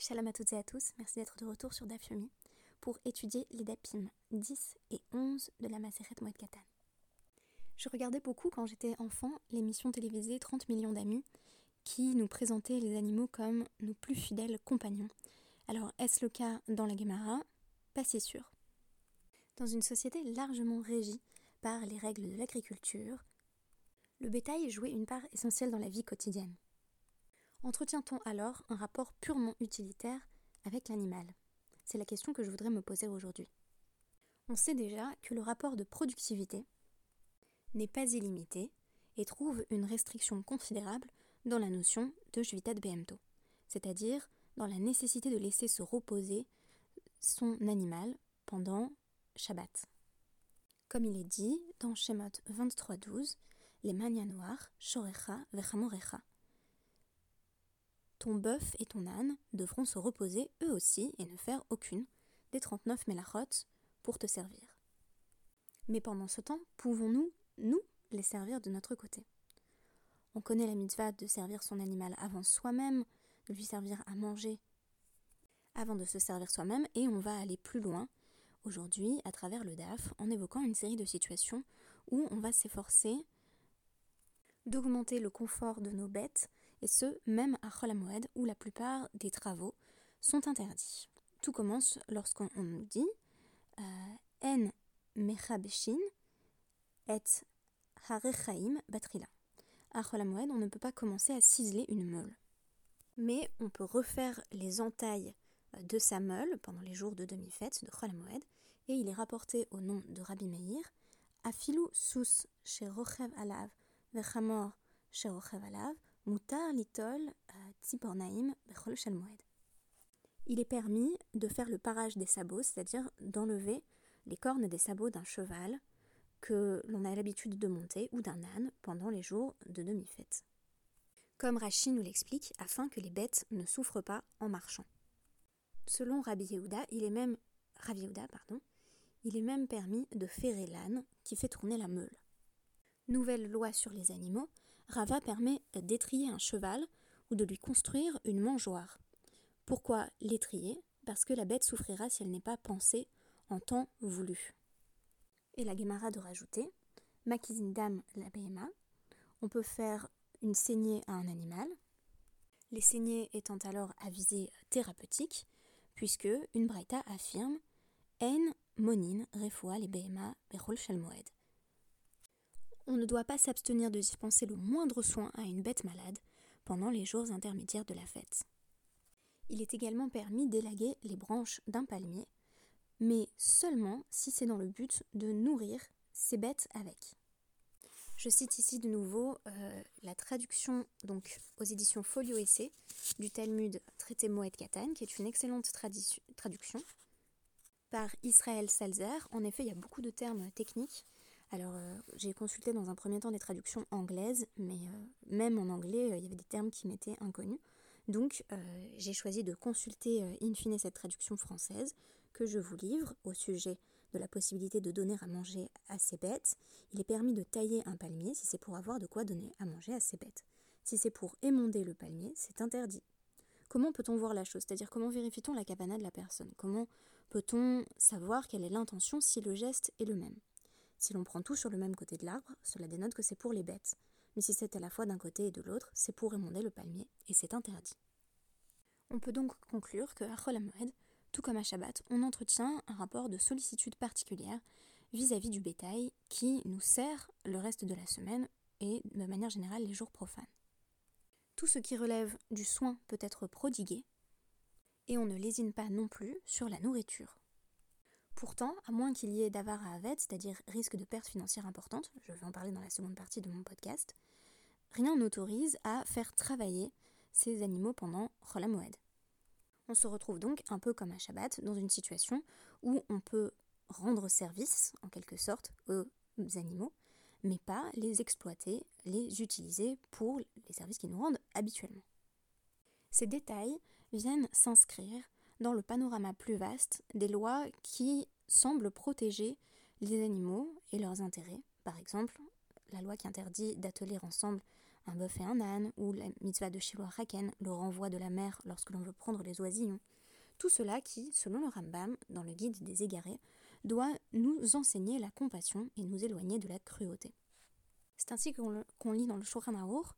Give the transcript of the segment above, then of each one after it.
Shalom à toutes et à tous, merci d'être de retour sur Dafyomi pour étudier les Dapim 10 et 11 de la Maseret Moed Katan. Je regardais beaucoup quand j'étais enfant l'émission télévisée 30 millions d'amis qui nous présentait les animaux comme nos plus fidèles compagnons. Alors est-ce le cas dans la Gemara Pas si sûr. Dans une société largement régie par les règles de l'agriculture, le bétail jouait une part essentielle dans la vie quotidienne. Entretient-on alors un rapport purement utilitaire avec l'animal? C'est la question que je voudrais me poser aujourd'hui. On sait déjà que le rapport de productivité n'est pas illimité et trouve une restriction considérable dans la notion de Jvitat Behemto, c'est-à-dire dans la nécessité de laisser se reposer son animal pendant Shabbat. Comme il est dit dans Shemot 23.12, les mania noirs, Shorecha Vechamorecha, ton bœuf et ton âne devront se reposer eux aussi et ne faire aucune des 39 mélachot pour te servir. Mais pendant ce temps, pouvons-nous, nous, les servir de notre côté? On connaît la mitzvah de servir son animal avant soi-même, de lui servir à manger avant de se servir soi-même, et on va aller plus loin aujourd'hui à travers le DAF en évoquant une série de situations où on va s'efforcer d'augmenter le confort de nos bêtes et ce, même à Cholamoued, où la plupart des travaux sont interdits. Tout commence lorsqu'on nous dit euh, En mechabeshin et harechaim batrila. À Cholamoued, on ne peut pas commencer à ciseler une meule. Mais on peut refaire les entailles euh, de sa meule pendant les jours de demi-fête de Cholamoued, et il est rapporté au nom de Rabbi Meir Afilu sus chez alav vechamor chez alav Litol shalmoed. Il est permis de faire le parage des sabots, c'est-à-dire d'enlever les cornes des sabots d'un cheval que l'on a l'habitude de monter ou d'un âne pendant les jours de demi-fête. Comme Rachi nous l'explique, afin que les bêtes ne souffrent pas en marchant. Selon Rabbi Yehuda, Rabbi Yehuda, pardon, il est même permis de ferrer l'âne qui fait tourner la meule. Nouvelle loi sur les animaux, Rava permet d'étrier un cheval ou de lui construire une mangeoire. Pourquoi l'étrier? Parce que la bête souffrira si elle n'est pas pensée en temps voulu. Et la Gemara de rajouter Makizindam la Behema, on peut faire une saignée à un animal, les saignées étant alors à visée thérapeutique, puisque une braïta affirme En monin refoua les Behema berol shalmoed on ne doit pas s'abstenir de dispenser le moindre soin à une bête malade pendant les jours intermédiaires de la fête. Il est également permis d'élaguer les branches d'un palmier, mais seulement si c'est dans le but de nourrir ces bêtes avec. Je cite ici de nouveau euh, la traduction donc aux éditions Folio Essai du Talmud Traité Moed Katan, qui est une excellente traduction par Israël Salzer. En effet, il y a beaucoup de termes techniques alors, euh, j'ai consulté dans un premier temps des traductions anglaises, mais euh, même en anglais, euh, il y avait des termes qui m'étaient inconnus. Donc, j'ai choisi de consulter in fine cette traduction française que je vous livre au sujet de la possibilité de donner à manger à ces bêtes. Il est permis de tailler un palmier si c'est pour avoir de quoi donner à manger à ces bêtes. Si c'est pour émonder le palmier, c'est interdit. Comment peut-on voir la chose? C'est-à-dire comment vérifie-t-on la cabana de la personne? Comment peut-on savoir quelle est l'intention si le geste est le même? Si l'on prend tout sur le même côté de l'arbre, cela dénote que c'est pour les bêtes. Mais si c'est à la fois d'un côté et de l'autre, c'est pour émonder le palmier, et c'est interdit. On peut donc conclure que à tout comme à Shabbat, on entretient un rapport de sollicitude particulière vis-à-vis du bétail qui nous sert le reste de la semaine et de manière générale les jours profanes. Tout ce qui relève du soin peut être prodigué, et on ne lésine pas non plus sur la nourriture. Pourtant, à moins qu'il y ait d'avar à Avet, c'est-à-dire risque de perte financière importante, je vais en parler dans la seconde partie de mon podcast, rien n'autorise à faire travailler ces animaux pendant Cholamoed. On se retrouve donc un peu comme à Shabbat dans une situation où on peut rendre service, en quelque sorte, aux animaux, mais pas les exploiter, les utiliser pour les services qu'ils nous rendent habituellement. Ces détails viennent s'inscrire dans le panorama plus vaste des lois qui semblent protéger les animaux et leurs intérêts. Par exemple, la loi qui interdit d'atteler ensemble un bœuf et un âne, ou la mitzvah de Shiloh Haken, le renvoi de la mer lorsque l'on veut prendre les oisillons. Tout cela qui, selon le Rambam, dans le guide des égarés, doit nous enseigner la compassion et nous éloigner de la cruauté. C'est ainsi qu'on lit dans le Shulchan Aruch,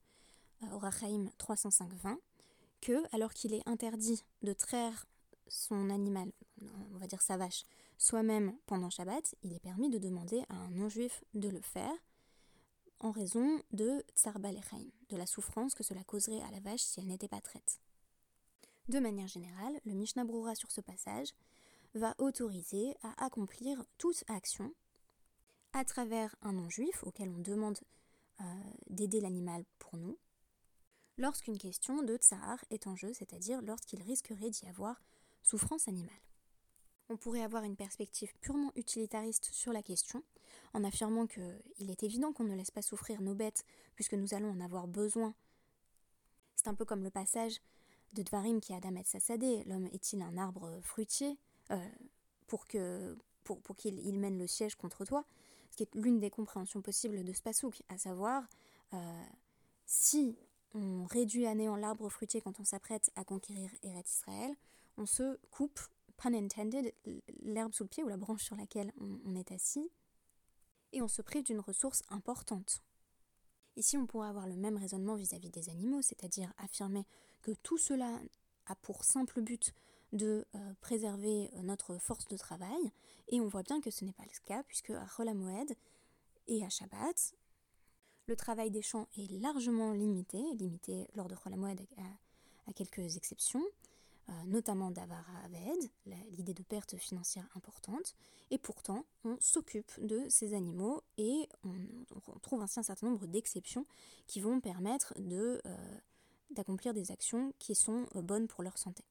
euh, Orachaim 305.20, que, alors qu'il est interdit de traire son animal, on va dire sa vache, soi-même pendant Shabbat, il est permis de demander à un non-juif de le faire en raison de tsar de la souffrance que cela causerait à la vache si elle n'était pas traite. De manière générale, le Mishnah Brura sur ce passage va autoriser à accomplir toute action à travers un non-juif auquel on demande euh, d'aider l'animal pour nous, lorsqu'une question de tsar est en jeu, c'est-à-dire lorsqu'il risquerait d'y avoir souffrance animale. On pourrait avoir une perspective purement utilitariste sur la question, en affirmant qu'il est évident qu'on ne laisse pas souffrir nos bêtes puisque nous allons en avoir besoin. C'est un peu comme le passage de Dvarim qui a Adam et Sassadé, l'homme est-il un arbre fruitier euh, pour qu'il mène le siège contre toi, ce qui est l'une des compréhensions possibles de ce pasouk, à savoir euh, si on réduit à néant l'arbre fruitier quand on s'apprête à conquérir Eretz Israël, on se coupe, pun intended, l'herbe sous le pied ou la branche sur laquelle on, est assis, et on se prive d'une ressource importante. Ici, on pourrait avoir le même raisonnement vis-à-vis -vis des animaux, c'est-à-dire affirmer que tout cela a pour simple but de euh, préserver euh, notre force de travail, et on voit bien que ce n'est pas le cas, puisque à Moed et à Shabbat, le travail des champs est largement limité, limité lors de Moed à, quelques exceptions, notamment d'Avar Aved, l'idée de perte financière importante, et pourtant on s'occupe de ces animaux et on, trouve ainsi un certain nombre d'exceptions qui vont permettre de d'accomplir des actions qui sont bonnes pour leur santé.